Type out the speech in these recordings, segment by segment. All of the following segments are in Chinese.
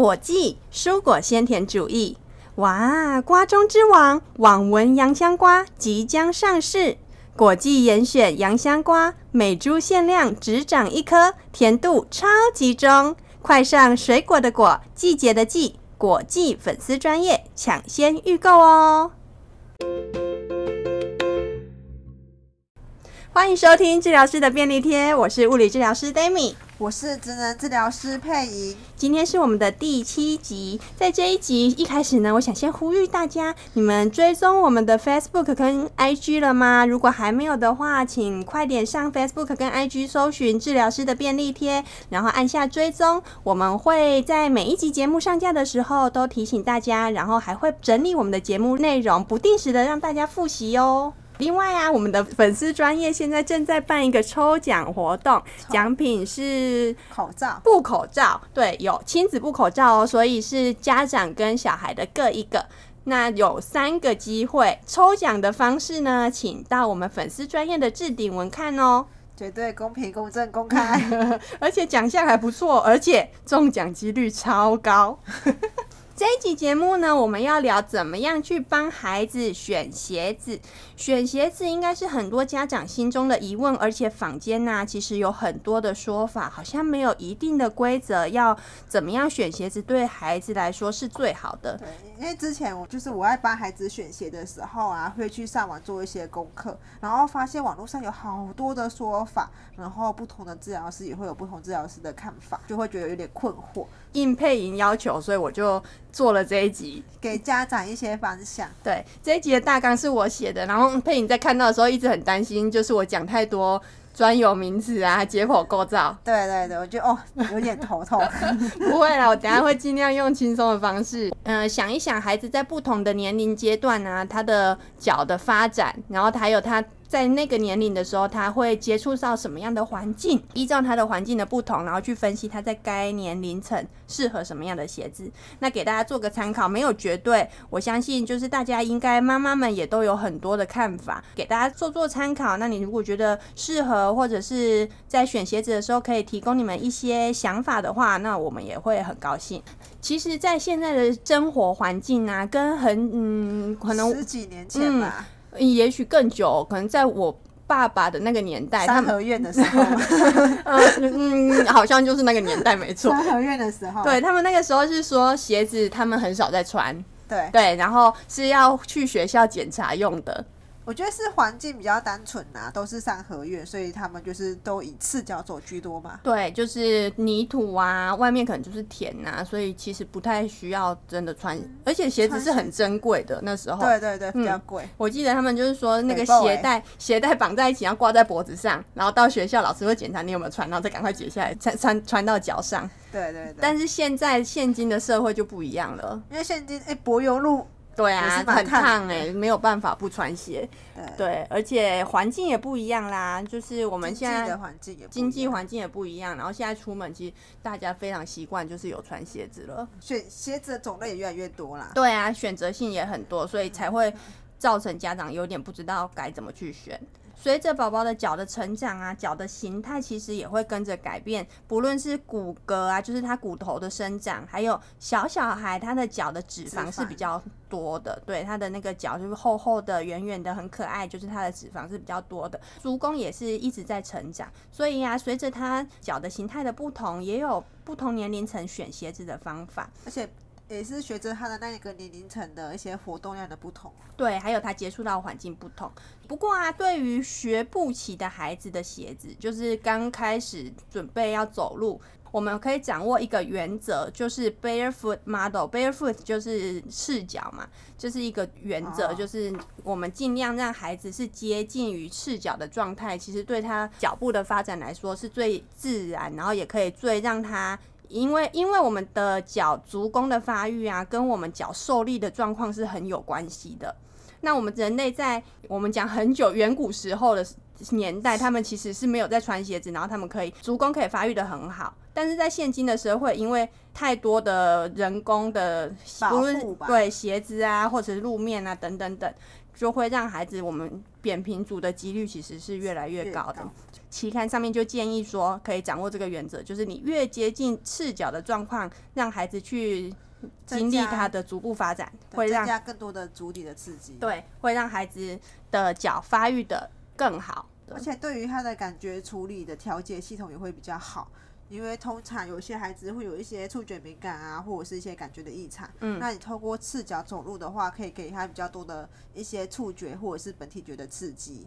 果季蔬果鲜甜主义，哇！瓜中之王网纹洋香瓜即将上市，果季严选洋香瓜，每株限量只长一颗，甜度超级中。快上水果的果，季节的季，果季粉丝专业抢先预购哦！欢迎收听治疗师的便利贴，我是物理治疗师 Dami。我是职能治疗师佩仪，今天是我们的第七集。在这一集一开始呢，我想先呼吁大家，你们追踪我们的 Facebook 跟 IG 了吗？如果还没有的话，请快点上 Facebook 跟 IG 搜寻治疗师的便利贴，然后按下追踪。我们会在每一集节目上架的时候都提醒大家，然后还会整理我们的节目内容，不定时的让大家复习哦。另外啊，我们的粉丝专业现在正在办一个抽奖活动，奖品是口罩、布口罩，对，有亲子布口罩哦，所以是家长跟小孩的各一个。那有三个机会抽奖的方式呢，请到我们粉丝专业的置顶文看哦，绝对公平、公正、公开，而且奖项还不错，而且中奖几率超高。这一集节目呢，我们要聊怎么样去帮孩子选鞋子。选鞋子应该是很多家长心中的疑问，而且坊间呢，其实有很多的说法，好像没有一定的规则，要怎么样选鞋子对孩子来说是最好的。对，因为之前我就是我在帮孩子选鞋的时候啊，会去上网做一些功课，然后发现网络上有好多的说法，然后不同的治疗师也会有不同治疗师的看法，就会觉得有点困惑。应配音要求，所以我就做了这一集，给家长一些方向。对，这一集的大纲是我写的，然后配音在看到的时候一直很担心，就是我讲太多专有名词啊，解剖构造。对对对，我觉得哦，有点头痛。不会啦，我等下会尽量用轻松的方式，嗯、呃，想一想孩子在不同的年龄阶段啊，他的脚的发展，然后还有他。在那个年龄的时候，他会接触到什么样的环境？依照他的环境的不同，然后去分析他在该年龄层适合什么样的鞋子。那给大家做个参考，没有绝对。我相信就是大家应该妈妈们也都有很多的看法，给大家做做参考。那你如果觉得适合，或者是在选鞋子的时候可以提供你们一些想法的话，那我们也会很高兴。其实，在现在的生活环境啊，跟很嗯，可能十几年前吧。嗯也许更久，可能在我爸爸的那个年代，三合院的时候，嗯嗯，好像就是那个年代没错。三合院的时候，对他们那个时候是说鞋子他们很少在穿，对对，然后是要去学校检查用的。我觉得是环境比较单纯呐，都是三合院，所以他们就是都以赤脚走居多嘛。对，就是泥土啊，外面可能就是田呐，所以其实不太需要真的穿，嗯、而且鞋子是很珍贵的那时候。对对对，比较贵、嗯。我记得他们就是说那个鞋带鞋带绑在一起，要挂在脖子上，然后到学校老师会检查你有没有穿，然后再赶快解下来穿穿穿到脚上。对对对。但是现在现今的社会就不一样了，因为现今哎柏油路。对啊，很烫哎、欸，没有办法不穿鞋。对，对，而且环境也不一样啦，就是我们现在的环境也经济环境也不一样，然后现在出门其实大家非常习惯就是有穿鞋子了，选鞋子的种类也越来越多啦。对啊，选择性也很多，所以才会造成家长有点不知道该怎么去选。随着宝宝的脚的成长啊，脚的形态其实也会跟着改变。不论是骨骼啊，就是他骨头的生长，还有小小孩他的脚的脂肪是比较多的。对，他的那个脚就是厚厚的、圆圆的，很可爱，就是他的脂肪是比较多的。足弓也是一直在成长，所以啊，随着他脚的形态的不同，也有不同年龄层选鞋子的方法，而且。也是随着他的那个年龄层的一些活动量的不同，对，还有他接触到环境不同。不过啊，对于学步期的孩子的鞋子，就是刚开始准备要走路，我们可以掌握一个原则，就是 barefoot model。barefoot 就是赤脚嘛，就是一个原则，哦、就是我们尽量让孩子是接近于赤脚的状态，其实对他脚步的发展来说是最自然，然后也可以最让他。因为，因为我们的脚足弓的发育啊，跟我们脚受力的状况是很有关系的。那我们人类在我们讲很久远古时候的年代，他们其实是没有在穿鞋子，然后他们可以足弓可以发育的很好。但是在现今的社会，因为太多的人工的，不论对鞋子啊，或者是路面啊等等等，就会让孩子我们扁平足的几率其实是越来越高的。期刊上面就建议说，可以掌握这个原则，就是你越接近赤脚的状况，让孩子去经历他的逐步发展，会让增加更多的足底的刺激，对，会让孩子的脚发育的更好，而且对于他的感觉处理的调节系统也会比较好。因为通常有些孩子会有一些触觉敏感啊，或者是一些感觉的异常。嗯，那你透过赤脚走路的话，可以给他比较多的一些触觉或者是本体觉的刺激。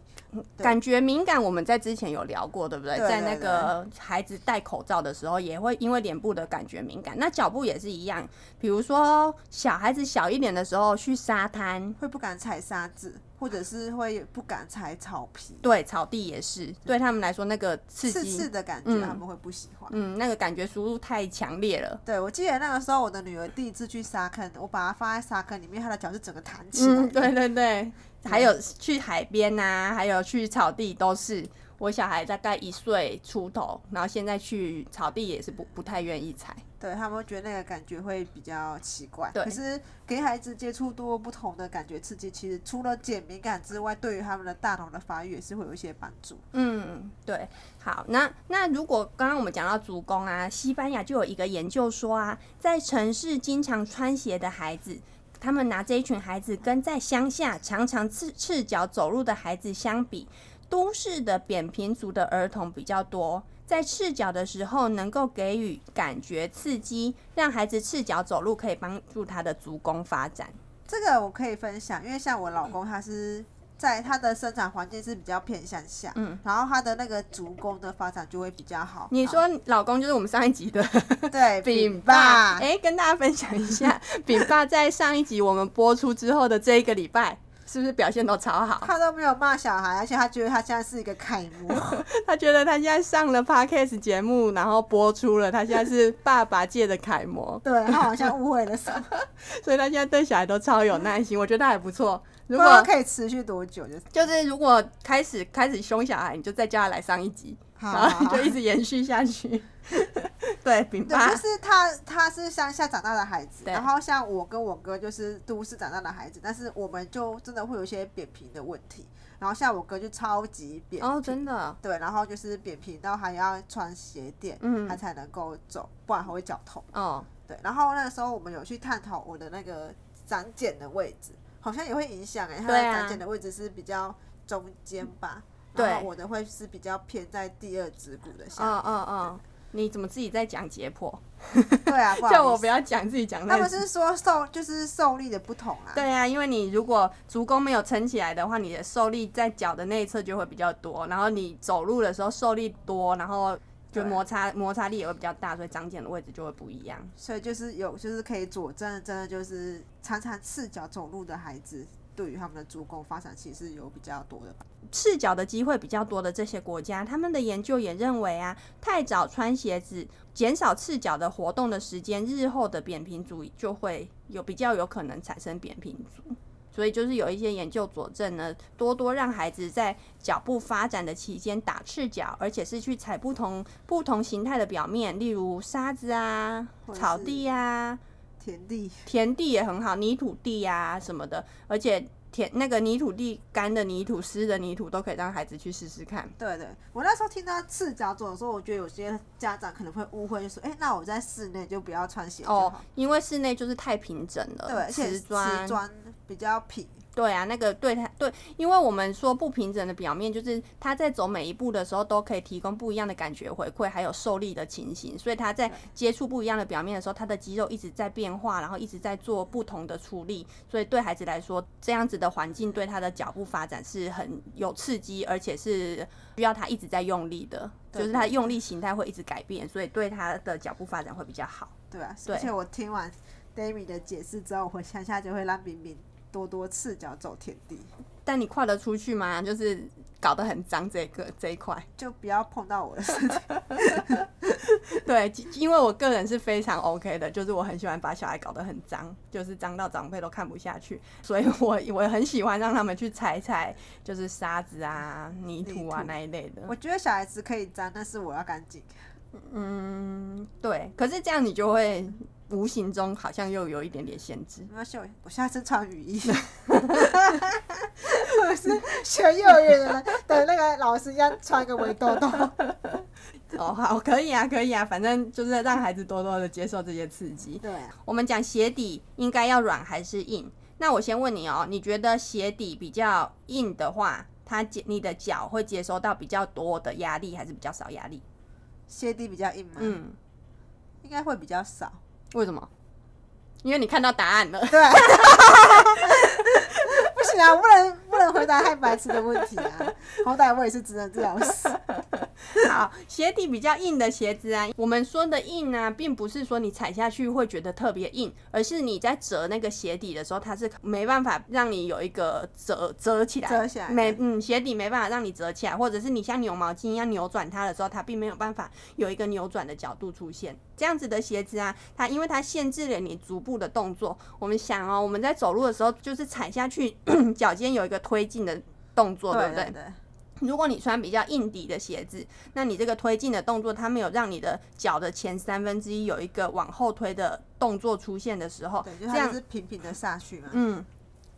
感觉敏感，我们在之前有聊过，对不对？在那个孩子戴口罩的时候，也会因为脸部的感觉敏感。那脚步也是一样，比如说小孩子小一点的时候去沙滩，会不敢踩沙子。或者是会不敢踩草皮，对，草地也是，对他们来说那个刺激刺刺的感觉，他们会不喜欢。嗯，那个感觉输入太强烈了。对，我记得那个时候，我的女儿第一次去沙坑，我把她放在沙坑里面，她的脚是整个弹起来。嗯，对对对，还有去海边啊，还有去草地都是。我小孩大概一岁出头，然后现在去草地也是不不太愿意踩，对，他们会觉得那个感觉会比较奇怪。对，可是给孩子接触多不同的感觉刺激，其实除了减敏感之外，对于他们的大脑的发育也是会有一些帮助。嗯，对。好，那那如果刚刚我们讲到足弓啊，西班牙就有一个研究说啊，在城市经常穿鞋的孩子，他们拿这一群孩子跟在乡下常常赤赤脚走路的孩子相比。都市的扁平足的儿童比较多，在赤脚的时候能够给予感觉刺激，让孩子赤脚走路可以帮助他的足弓发展。这个我可以分享，因为像我老公，他是在他的生长环境是比较偏向下，嗯，然后他的那个足弓的发展就会比较好。你说老公就是我们上一集的 对饼爸，哎、欸，跟大家分享一下，饼爸在上一集我们播出之后的这一个礼拜。是不是表现都超好？他都没有骂小孩，而且他觉得他现在是一个楷模。他觉得他现在上了 Podcast 节目，然后播出了，他现在是爸爸界的楷模。对，他好像误会了什么，所以他现在对小孩都超有耐心。我觉得他还不错。如果可以持续多久？就是就是，如果开始开始凶小孩，你就再叫他来上一集，然后就一直延续下去。对，饼爸就是他，他是乡下长大的孩子，然后像我跟我哥就是都市长大的孩子，但是我们就真的会有一些扁平的问题。然后像我哥就超级扁平，哦，真的，对，然后就是扁平到还要穿鞋垫，嗯，他才能够走，不然他会脚痛。哦，对，然后那个时候我们有去探讨我的那个长茧的位置，好像也会影响哎、欸，他的长茧的位置是比较中间吧？对，然后我的会是比较偏在第二指骨的下面。嗯嗯嗯。你怎么自己在讲解剖？对啊，叫我不要讲自己讲。他们是说受就是受力的不同啊。对啊，因为你如果足弓没有撑起来的话，你的受力在脚的内侧就会比较多，然后你走路的时候受力多，然后就摩擦摩擦力也会比较大，所以长茧的位置就会不一样。所以就是有就是可以佐证，真的就是常常赤脚走路的孩子。对于他们的足弓发展，其实有比较多的赤脚的机会比较多的这些国家，他们的研究也认为啊，太早穿鞋子，减少赤脚的活动的时间，日后的扁平足就会有比较有可能产生扁平足。所以就是有一些研究佐证呢，多多让孩子在脚部发展的期间打赤脚，而且是去踩不同不同形态的表面，例如沙子啊、草地啊。田地，田地也很好，泥土地呀、啊、什么的，而且田那个泥土地干的泥土、湿的泥土都可以让孩子去试试看。对对，我那时候听到赤脚走的时候，我觉得有些家长可能会误会，就说：“哎、欸，那我在室内就不要穿鞋哦，因为室内就是太平整了，对，而且瓷砖比较平。”对啊，那个对他对，因为我们说不平整的表面，就是他在走每一步的时候都可以提供不一样的感觉回馈，还有受力的情形，所以他在接触不一样的表面的时候，他的肌肉一直在变化，然后一直在做不同的处理，所以对孩子来说，这样子的环境对他的脚步发展是很有刺激，而且是需要他一直在用力的，就是他用力形态会一直改变，所以对他的脚步发展会比较好。对啊，而且我听完 Dami 的解释之后，我回乡下就会让冰冰。多多赤脚走田地，但你跨得出去吗？就是搞得很脏，这个这一块就不要碰到我的事情。对，因为我个人是非常 OK 的，就是我很喜欢把小孩搞得很脏，就是脏到长辈都看不下去，所以我我很喜欢让他们去踩踩，就是沙子啊、泥土啊那一类的。我觉得小孩子可以脏，但是我要干净。嗯，对。可是这样你就会无形中好像又有一点点限制。没关系，我下次穿雨衣，我是学幼儿园的的那个老师一样穿个围兜兜。哦，好，可以啊，可以啊，反正就是让孩子多多的接受这些刺激。对啊，我们讲鞋底应该要软还是硬？那我先问你哦，你觉得鞋底比较硬的话，它接你的脚会接收到比较多的压力，还是比较少压力？鞋底比较硬吗？嗯，应该会比较少。为什么？因为你看到答案了。对。不行啊，不能不能回答太白痴的问题啊！好歹我也是职能治疗师。好，鞋底比较硬的鞋子啊，我们说的硬呢、啊，并不是说你踩下去会觉得特别硬，而是你在折那个鞋底的时候，它是没办法让你有一个折折起来，折起来，没嗯，鞋底没办法让你折起来，或者是你像扭毛巾一样扭转它的时候，它并没有办法有一个扭转的角度出现。这样子的鞋子啊，它因为它限制了你足部的动作。我们想哦，我们在走路的时候，就是踩下去，脚尖有一个推进的动作，对不对？对对对。如果你穿比较硬底的鞋子，那你这个推进的动作，它没有让你的脚的前三分之一有一个往后推的动作出现的时候，对，就它是平平的下去嘛，嗯，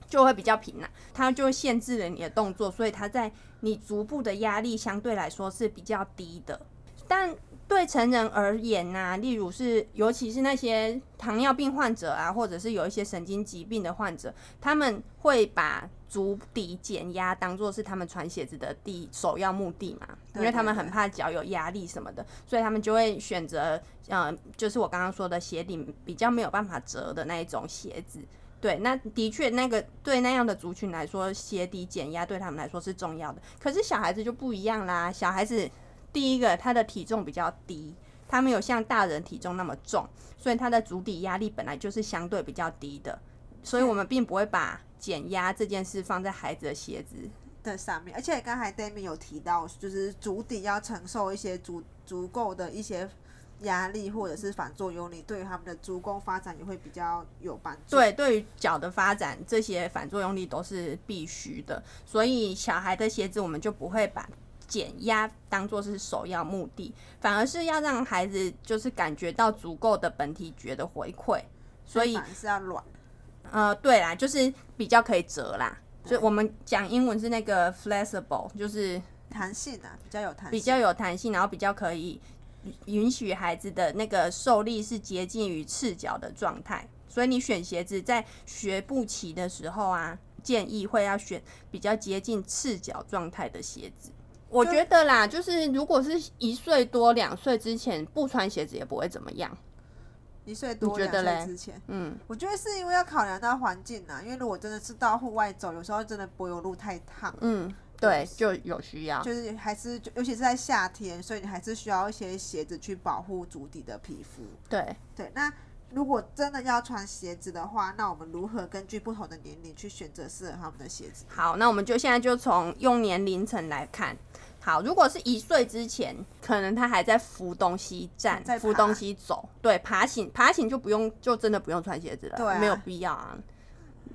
就会比较平了，它就会限制了你的动作，所以它在你足部的压力相对来说是比较低的。但对成人而言呐、啊，例如是尤其是那些糖尿病患者啊，或者是有一些神经疾病的患者，他们会把足底减压当做是他们穿鞋子的第首要目的嘛，因为他们很怕脚有压力什么的，所以他们就会选择，嗯，就是我刚刚说的鞋底比较没有办法折的那一种鞋子。对，那的确那个对那样的族群来说，鞋底减压对他们来说是重要的。可是小孩子就不一样啦，小孩子。第一个，他的体重比较低，他没有像大人体重那么重，所以他的足底压力本来就是相对比较低的，所以我们并不会把减压这件事放在孩子的鞋子的上面。而且刚才 d a m i 有提到，就是足底要承受一些足足够的一些压力或者是反作用力，对于他们的足弓发展也会比较有帮助。对，对于脚的发展，这些反作用力都是必须的，所以小孩的鞋子我们就不会把。减压当做是首要目的，反而是要让孩子就是感觉到足够的本体觉的回馈，所以是要软。呃，对啦，就是比较可以折啦。所以我们讲英文是那个 flexible，就是弹性啊，比较有弹性，比较有弹性，然后比较可以允许孩子的那个受力是接近于赤脚的状态。所以你选鞋子在学步期的时候啊，建议会要选比较接近赤脚状态的鞋子。我觉得啦，就是如果是一岁多、两岁之前不穿鞋子也不会怎么样。一岁多、两岁之前，嗯，我觉得是因为要考量到环境啦。因为如果真的是到户外走，有时候真的柏油路太烫，嗯，对，就有需要，就是还是尤其是在夏天，所以你还是需要一些鞋子去保护足底的皮肤。对对，那如果真的要穿鞋子的话，那我们如何根据不同的年龄去选择适合他们的鞋子？好，那我们就现在就从用年龄层来看。好，如果是一岁之前，可能他还在扶东西站，扶东西走，对，爬行，爬行就不用，就真的不用穿鞋子了，对啊，没有必要啊。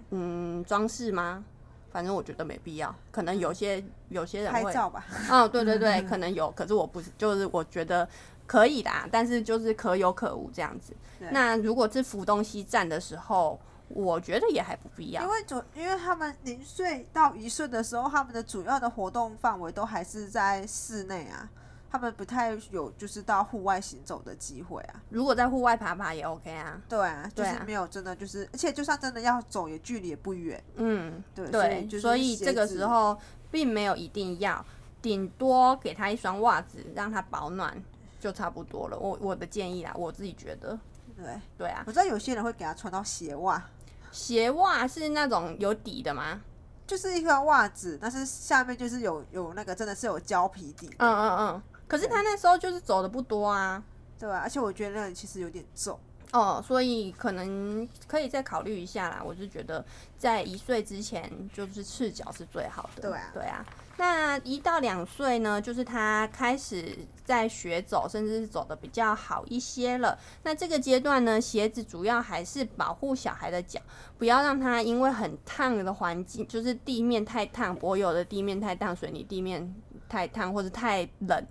嗯，装饰吗？反正我觉得没必要。可能有些有些人会拍照吧。嗯，对对对，可能有，可是我不是，就是我觉得可以的，但是就是可有可无这样子。那如果是扶东西站的时候。我觉得也还不必要，因为主，因为他们零岁到一岁的时候，他们的主要的活动范围都还是在室内啊，他们不太有就是到户外行走的机会啊。如果在户外爬爬也 OK 啊。对啊，就是没有真的就是，而且就算真的要走，也距离也不远。嗯，对对，所以，这个时候并没有一定要，顶多给他一双袜子，让他保暖就差不多了。我我的建议啦，我自己觉得。对对啊，我知道有些人会给他穿到鞋袜。鞋袜是那种有底的吗？就是一个袜子，但是下面就是有有那个真的是有胶皮底。嗯嗯嗯。可是他那时候就是走的不多啊。对啊，而且我觉得那里其实有点重。哦，所以可能可以再考虑一下啦。我是觉得在一岁之前就是赤脚是最好的。对啊，对啊。那一到两岁呢，就是他开始在学走，甚至是走的比较好一些了。那这个阶段呢，鞋子主要还是保护小孩的脚，不要让他因为很烫的环境，就是地面太烫，柏油的地面太烫，水泥地面太烫，或者太冷，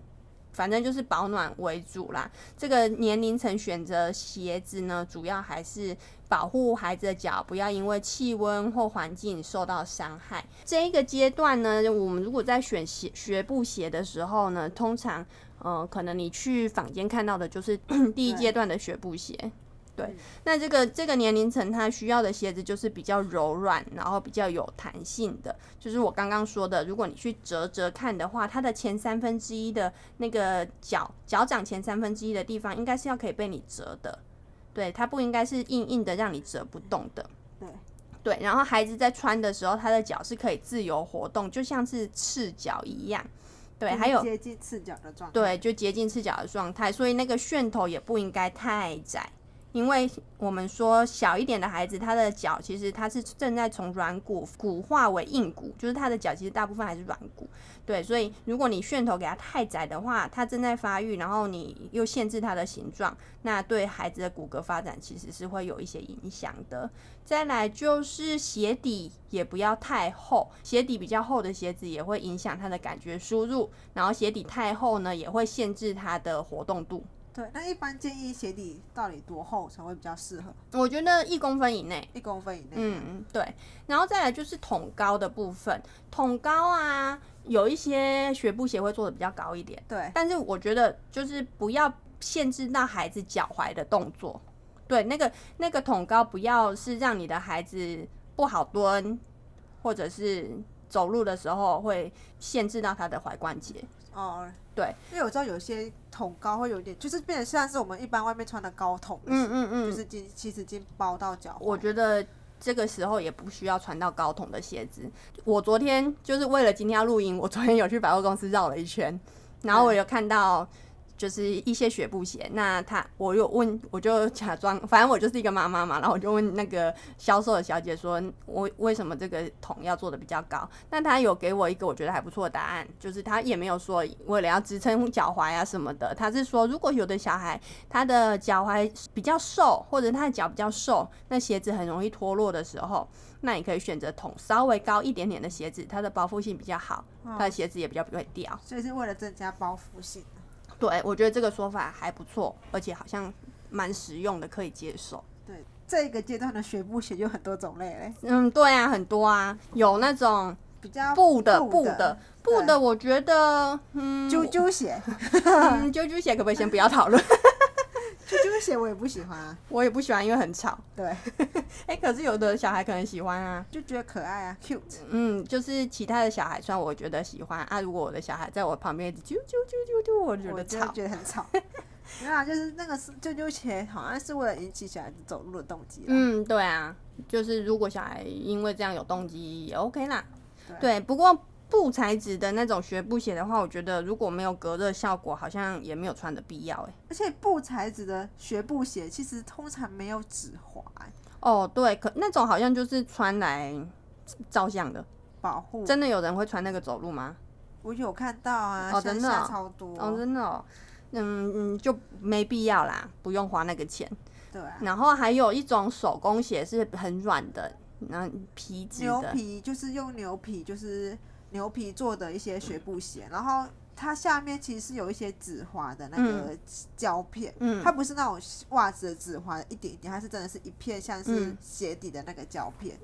反正就是保暖为主啦。这个年龄层选择鞋子呢，主要还是保护孩子的脚，不要因为气温或环境受到伤害。这一个阶段呢，我们如果在选鞋学步鞋的时候呢，通常，呃，可能你去坊间看到的就是 第一阶段的学步鞋。对，那这个这个年龄层他需要的鞋子就是比较柔软，然后比较有弹性的。就是我刚刚说的，如果你去折折看的话，它的前三分之一的那个脚脚掌前三分之一的地方，应该是要可以被你折的。对，它不应该是硬硬的让你折不动的。对对，然后孩子在穿的时候，他的脚是可以自由活动，就像是赤脚一样。对，还有接近赤脚的状态。对，就接近赤脚的状态，所以那个楦头也不应该太窄。因为我们说小一点的孩子，他的脚其实他是正在从软骨骨化为硬骨，就是他的脚其实大部分还是软骨。对，所以如果你楦头给他太窄的话，他正在发育，然后你又限制他的形状，那对孩子的骨骼发展其实是会有一些影响的。再来就是鞋底也不要太厚，鞋底比较厚的鞋子也会影响他的感觉输入，然后鞋底太厚呢，也会限制他的活动度。对，那一般建议鞋底到底多厚才会比较适合？我觉得一公分以内，一公分以内。嗯，对。然后再来就是筒高的部分，筒高啊，有一些学步鞋会做的比较高一点。对。但是我觉得就是不要限制到孩子脚踝的动作。对，那个那个筒高不要是让你的孩子不好蹲，或者是走路的时候会限制到他的踝关节。哦，对，因为我知道有些筒高会有点，就是变得像是我们一般外面穿的高筒，嗯嗯嗯，就是今其实经包到脚。我觉得这个时候也不需要穿到高筒的鞋子。我昨天就是为了今天要录音，我昨天有去百货公司绕了一圈，然后我有看到。就是一些学步鞋，那他我有问，我就假装，反正我就是一个妈妈嘛，然后我就问那个销售的小姐说，我为什么这个桶要做的比较高？那她有给我一个我觉得还不错的答案，就是她也没有说为了要支撑脚踝啊什么的，她是说如果有的小孩他的脚踝比较瘦，或者他的脚比较瘦，那鞋子很容易脱落的时候，那你可以选择筒稍微高一点点的鞋子，它的包覆性比较好，它的鞋子也比较不会掉，所以是为了增加包覆性。对，我觉得这个说法还不错，而且好像蛮实用的，可以接受。对，这个阶段的学步鞋就很多种类嘞。嗯，对啊，很多啊，有那种比较布的、布的、布的，我觉得，嗯，啾啾鞋，嗯，啾啾鞋可不可以先不要讨论？啾啾鞋我也不喜欢啊，我也不喜欢，因为很吵。对，哎、欸，可是有的小孩可能喜欢啊，就觉得可爱啊，cute。嗯，就是其他的小孩算我觉得喜欢啊，如果我的小孩在我旁边啾啾啾啾啾，我觉得吵，我觉得很吵。没有啊，就是那个是啾啾鞋，好像是为了引起小孩子走路的动机。嗯，对啊，就是如果小孩因为这样有动机也 OK 啦。对，不过。布材质的那种学步鞋的话，我觉得如果没有隔热效果，好像也没有穿的必要哎。而且布材质的学步鞋其实通常没有指滑。哦，对，可那种好像就是穿来照相的保护。真的有人会穿那个走路吗？我有看到啊，哦，真的超多哦，真的哦，嗯嗯，就没必要啦，不用花那个钱。对啊。然后还有一种手工鞋是很软的，然后皮质的。牛皮就是用牛皮，就是。牛皮做的一些学步鞋，然后它下面其实是有一些止滑的那个胶片，嗯，它不是那种袜子的止滑一点一点，它是真的是一片像是鞋底的那个胶片。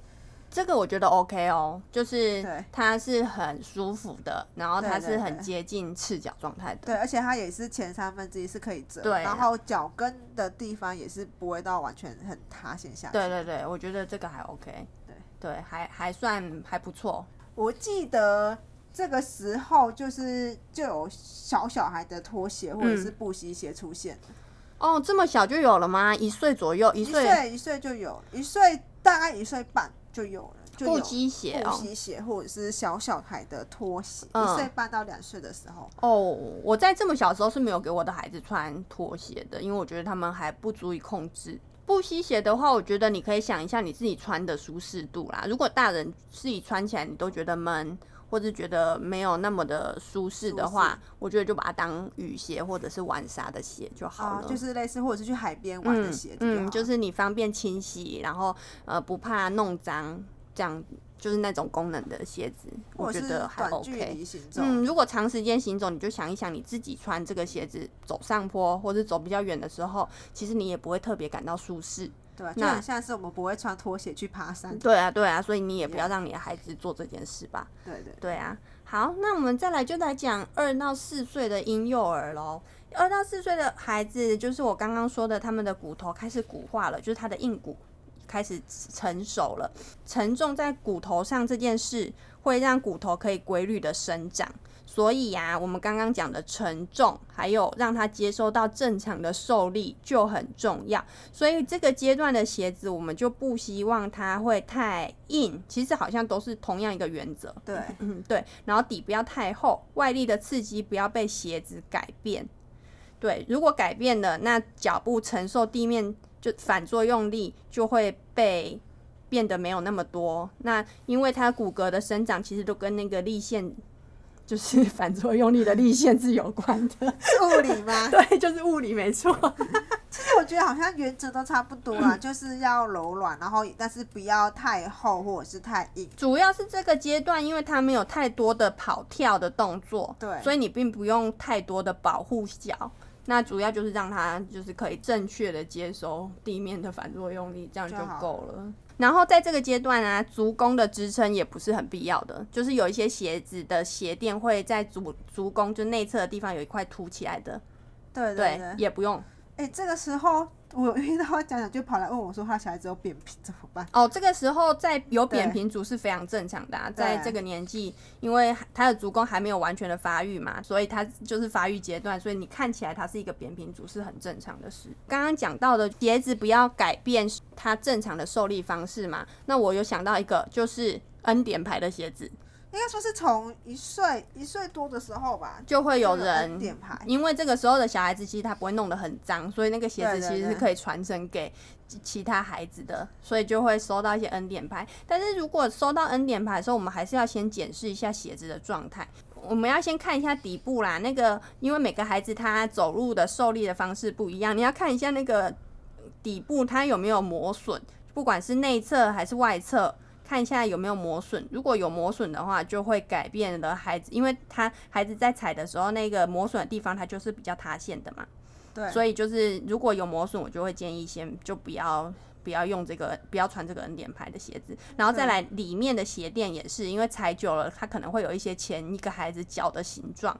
这个我觉得 OK 哦，就是它是很舒服的，然后它是很接近赤脚状态的，对，而且它也是前三分之一是可以折，对，然后脚跟的地方也是不会到完全很塌陷下去。对对对，我觉得这个还 OK，对。对，还还算还不错。我记得这个时候就是就有小小孩的拖鞋或者是布鞋鞋出现、嗯、哦，这么小就有了吗？一岁左右，一岁一岁就有，一岁大概一岁半就有了。布鞋鞋，布鞋鞋或者是小小孩的拖鞋，一岁半到两岁的时候。哦，我在这么小的时候是没有给我的孩子穿拖鞋的，因为我觉得他们还不足以控制。布鞋鞋的话，我觉得你可以想一下你自己穿的舒适度啦。如果大人自己穿起来你都觉得闷，或者觉得没有那么的舒适的话，我觉得就把它当雨鞋或者是玩沙的鞋就好了。哦，就是类似或者是去海边玩的鞋子。嗯，嗯，就是你方便清洗，然后呃不怕弄脏，这样就是那种功能的鞋子，我觉得还 OK。嗯，如果长时间行走，你就想一想你自己穿这个鞋子走上坡或者走比较远的时候，其实你也不会特别感到舒适。对，就很像是我们不会穿拖鞋去爬山。对啊，对啊，所以你也不要让你的孩子做这件事吧。对对对啊。好，那我们再来就来讲二到四岁的婴幼儿喽。二到四岁的孩子，就是我刚刚说的，他们的骨头开始骨化了，就是他的硬骨。开始成熟了，承重在骨头上这件事会让骨头可以规律的生长，所以呀、啊，我们刚刚讲的承重，还有让它接收到正常的受力就很重要。所以这个阶段的鞋子，我们就不希望它会太硬。其实好像都是同样一个原则，对，嗯，对。然后底不要太厚，外力的刺激不要被鞋子改变。对，如果改变了，那脚部承受地面。就反作用力就会被变得没有那么多。那因为它骨骼的生长其实都跟那个力线，就是 反作用力的力线是有关的。是物理吗？对，就是物理，没错。其实我觉得好像原则都差不多啦，就是要柔软，然后但是不要太厚或者是太硬。主要是这个阶段，因为它没有太多的跑跳的动作，对，所以你并不用太多的保护脚。那主要就是让它就是可以正确的接收地面的反作用力，这样就够了。然后在这个阶段啊，足弓的支撑也不是很必要的，就是有一些鞋子的鞋垫会在足足弓就内侧的地方有一块凸起来的，对对对，对，也不用。哎、欸，这个时候。我遇到家长就跑来问我说，他小孩子有扁平怎么办？哦，这个时候在有扁平足是非常正常的，啊，在这个年纪，因为他的足弓还没有完全的发育嘛，所以他就是发育阶段，所以你看起来他是一个扁平足是很正常的事。刚刚讲到的鞋子不要改变它正常的受力方式嘛，那我有想到一个就是恩典牌的鞋子。应该说是从一岁一岁多的时候吧，就会有人点牌，因为这个时候的小孩子其实他不会弄得很脏，所以那个鞋子其实是可以传承给其他孩子的，所以就会收到一些恩典牌。但是如果收到恩典牌的时候，我们还是要先检视一下鞋子的状态，我们要先看一下底部啦，那个因为每个孩子他走路的受力的方式不一样，你要看一下那个底部它有没有磨损，不管是内侧还是外侧。看一下有没有磨损，如果有磨损的话，就会改变了孩子，因为他孩子在踩的时候，那个磨损的地方，它就是比较塌陷的嘛。对，所以就是如果有磨损，我就会建议先就不要不要用这个，不要穿这个恩典牌的鞋子，然后再来里面的鞋垫也是，因为踩久了，它可能会有一些前一个孩子脚的形状。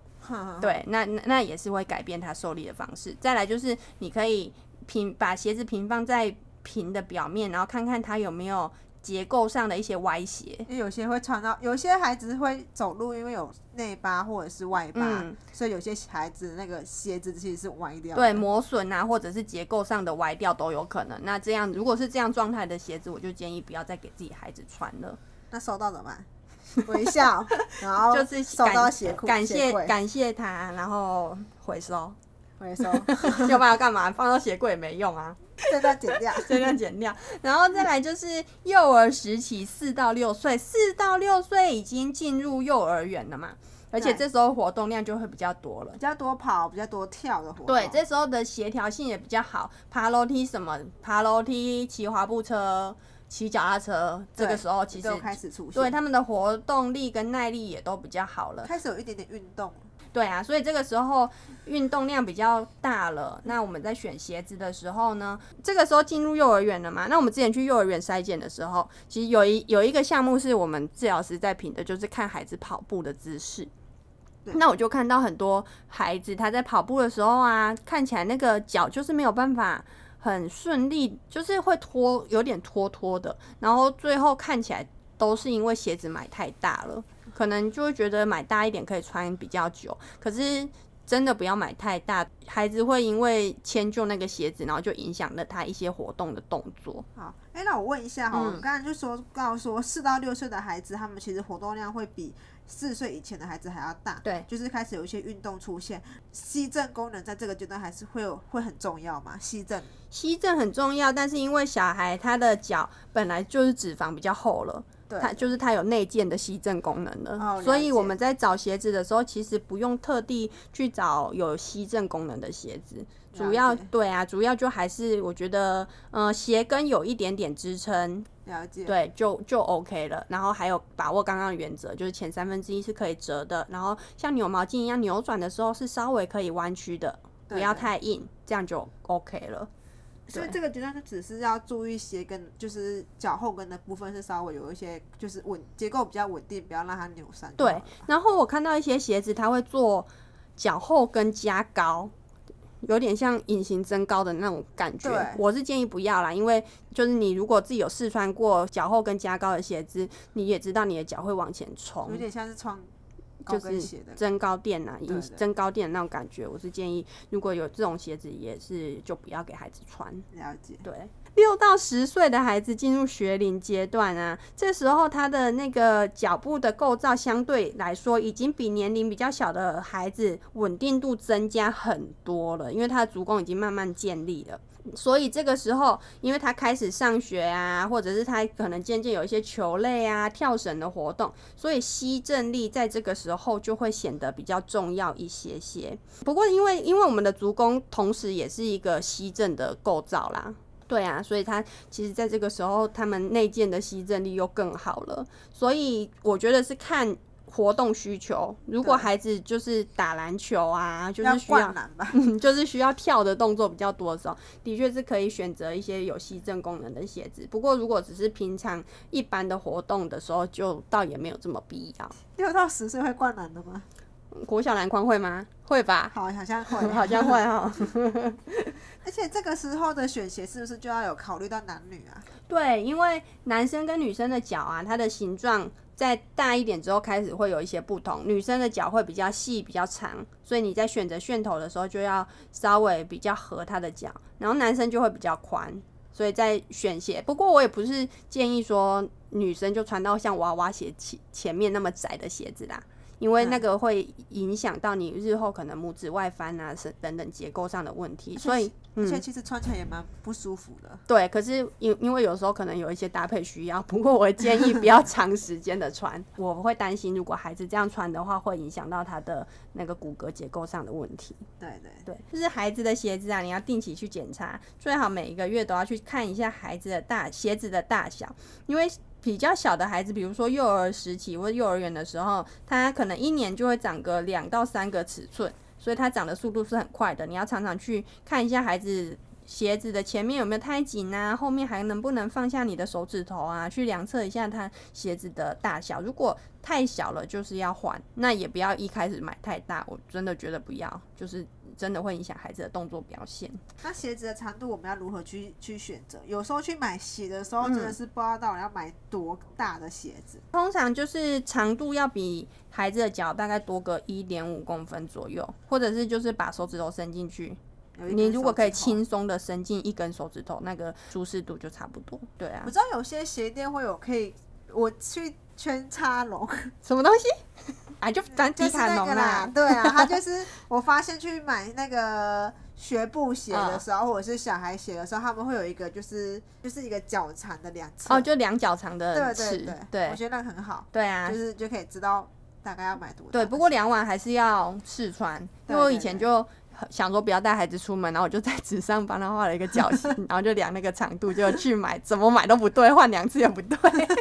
对，那那也是会改变它受力的方式。再来就是你可以平把鞋子平放在平的表面，然后看看它有没有。结构上的一些歪斜，因为有些会穿到，有些孩子会走路，因为有内八或者是外八，嗯，所以有些孩子那个鞋子其实是歪掉的。对，磨损啊，或者是结构上的歪掉都有可能。那这样如果是这样状态的鞋子，我就建议不要再给自己孩子穿了。那收到怎么办？微笑，然后就是收到鞋裤，感谢感谢他，然后回收回收，要不然要干嘛？放到鞋柜也没用啊。这段剪掉，这段剪掉，然后再来就是幼儿时期，四到六岁，四到六岁已经进入幼儿园了嘛，而且这时候活动量就会比较多了，比较多跑，比较多跳的活动。对，这时候的协调性也比较好，爬楼梯什么，爬楼梯、骑滑步车、骑脚踏车，这个时候其实都开始出现，对他们的活动力跟耐力也都比较好了，开始有一点点运动。对啊，所以这个时候运动量比较大了。那我们在选鞋子的时候呢，这个时候进入幼儿园了嘛？那我们之前去幼儿园筛检的时候，其实有一有一个项目是我们治疗师在评的，就是看孩子跑步的姿势。那我就看到很多孩子他在跑步的时候啊，看起来那个脚就是没有办法很顺利，就是会拖，有点拖拖的。然后最后看起来都是因为鞋子买太大了。可能就会觉得买大一点可以穿比较久，可是真的不要买太大，孩子会因为迁就那个鞋子，然后就影响了他一些活动的动作。好，哎、欸，那我问一下哈，我们刚才就说，告诉说四到六岁的孩子，他们其实活动量会比四岁以前的孩子还要大。对，就是开始有一些运动出现，吸震功能在这个阶段还是会有会很重要吗？吸震，吸震很重要，但是因为小孩他的脚本来就是脂肪比较厚了。对。它就是它有内建的吸震功能的，哦，所以我们在找鞋子的时候，其实不用特地去找有吸震功能的鞋子，主要对啊，主要就还是我觉得，呃，鞋跟有一点点支撑，了解，对，就就 OK 了。然后还有把握刚刚的原则，就是前三分之一是可以折的，然后像扭毛巾一样扭转的时候是稍微可以弯曲的，不要太硬，这样就 OK 了。所以这个阶段就只是要注意鞋跟就是脚后跟的部分是稍微有一些就是稳结构比较稳定，不要让它扭伤。对，然后我看到一些鞋子，它会做脚后跟加高，有点像隐形增高的那种感觉。我是建议不要啦，因为就是你如果自己有试穿过脚后跟加高的鞋子，你也知道你的脚会往前冲，有点像是穿。就是增高垫呐、啊，增高垫那种感觉，我是建议，如果有这种鞋子，也是就不要给孩子穿。了解。对，六到十岁的孩子进入学龄阶段啊，这时候他的那个脚部的构造相对来说，已经比年龄比较小的孩子稳定度增加很多了，因为他的足弓已经慢慢建立了。所以这个时候，因为他开始上学啊，或者是他可能渐渐有一些球类啊、跳绳的活动，所以吸震力在这个时候就会显得比较重要一些些。不过，因为因为我们的足弓同时也是一个吸震的构造啦，对啊，所以他其实在这个时候，他们内建的吸震力又更好了。所以我觉得是看。活动需求，如果孩子就是打篮球啊，就是需要，嗯，就是需要跳的动作比较多的时候，的确是可以选择一些有吸震功能的鞋子。不过，如果只是平常一般的活动的时候，就倒也没有这么必要。六到十岁会灌篮的吗？国小篮筐会吗？会吧。好，好像会，好像会哈。而且这个时候的选鞋是不是就要有考虑到男女啊？对，因为男生跟女生的脚啊，它的形状。在大一点之后开始会有一些不同，女生的脚会比较细、比较长，所以你在选择楦头的时候就要稍微比较合她的脚，然后男生就会比较宽，所以在选鞋。不过我也不是建议说女生就穿到像娃娃鞋前前面那么窄的鞋子啦。因为那个会影响到你日后可能拇指外翻啊，是等等结构上的问题，所以而且其实穿起来也蛮不舒服的。嗯、对，可是因因为有时候可能有一些搭配需要，不过我建议不要 长时间的穿，我会担心如果孩子这样穿的话，会影响到他的那个骨骼结构上的问题。对对对，就是孩子的鞋子啊，你要定期去检查，最好每一个月都要去看一下孩子的大鞋子的大小，因为。比较小的孩子，比如说幼儿时期或幼儿园的时候，他可能一年就会长个两到三个尺寸，所以他长的速度是很快的。你要常常去看一下孩子鞋子的前面有没有太紧啊，后面还能不能放下你的手指头啊，去量测一下他鞋子的大小。如果太小了，就是要换，那也不要一开始买太大，我真的觉得不要，就是。真的会影响孩子的动作表现。那鞋子的长度我们要如何去去选择？有时候去买鞋的时候，真的是不知道到底要买多大的鞋子。嗯。通常就是长度要比孩子的脚大概多个一点五公分左右，或者是就是把手指头伸进去。你如果可以轻松的伸进一根手指头，那个舒适度就差不多。对啊，我知道有些鞋店会有可以，我去圈插龙，什么东西？啊，就咱迪卡侬啦，对啊，他就是 我发现去买那个学步鞋的时候，哦、或者是小孩鞋的时候，他们会有一个就是就是一个脚长的两尺，哦，就两脚长的尺，对对对，对，我觉得那个很好，对啊，就是就可以知道大概要买多少。对，不过量完还是要试穿，因为我以前就。想说不要带孩子出门，然后我就在纸上帮他画了一个脚型，然后就量那个长度，就去买，怎么买都不对，换两次也不对，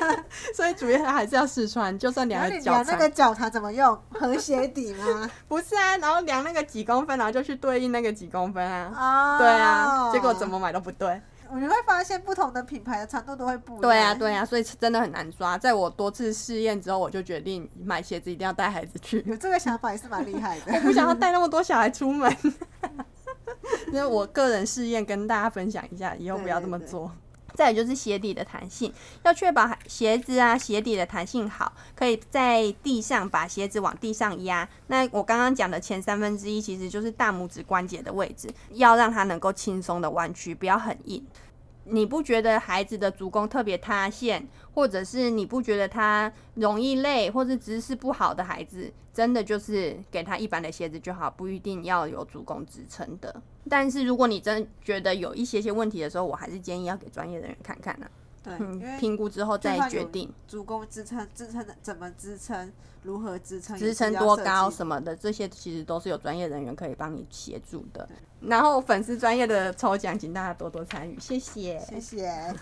所以主要还是要试穿，就算量了脚长，那个脚长怎么用？和鞋底吗？不是啊，然后量那个几公分，然后就去对应那个几公分啊，哦、对啊，结果怎么买都不对。我就会发现不同的品牌的长度都会不一样。对啊，对啊，所以真的很难抓。在我多次试验之后，我就决定买鞋子一定要带孩子去。有这个想法也是蛮厉害的。我不想要带那么多小孩出门。因为我个人试验跟大家分享一下，以后不要这么做。对对对。再有就是鞋底的弹性，要确保鞋子啊鞋底的弹性好，可以在地上把鞋子往地上压。那我刚刚讲的前三分之一其实就是大拇指关节的位置，要让它能够轻松的弯曲，不要很硬。你不觉得孩子的足弓特别塌陷，或者是你不觉得他容易累，或是姿势不好的孩子，真的就是给他一般的鞋子就好，不一定要有足弓支撑的。但是如果你真觉得有一些些问题的时候，我还是建议要给专业的人看看呢、啊。对，嗯因为评估之后再决定足弓支撑，支撑的怎么支撑，如何支撑，支撑多高什么的，这些其实都是有专业人员可以帮你协助的。然后粉丝专业的抽奖，请大家多多参与，谢谢，谢谢。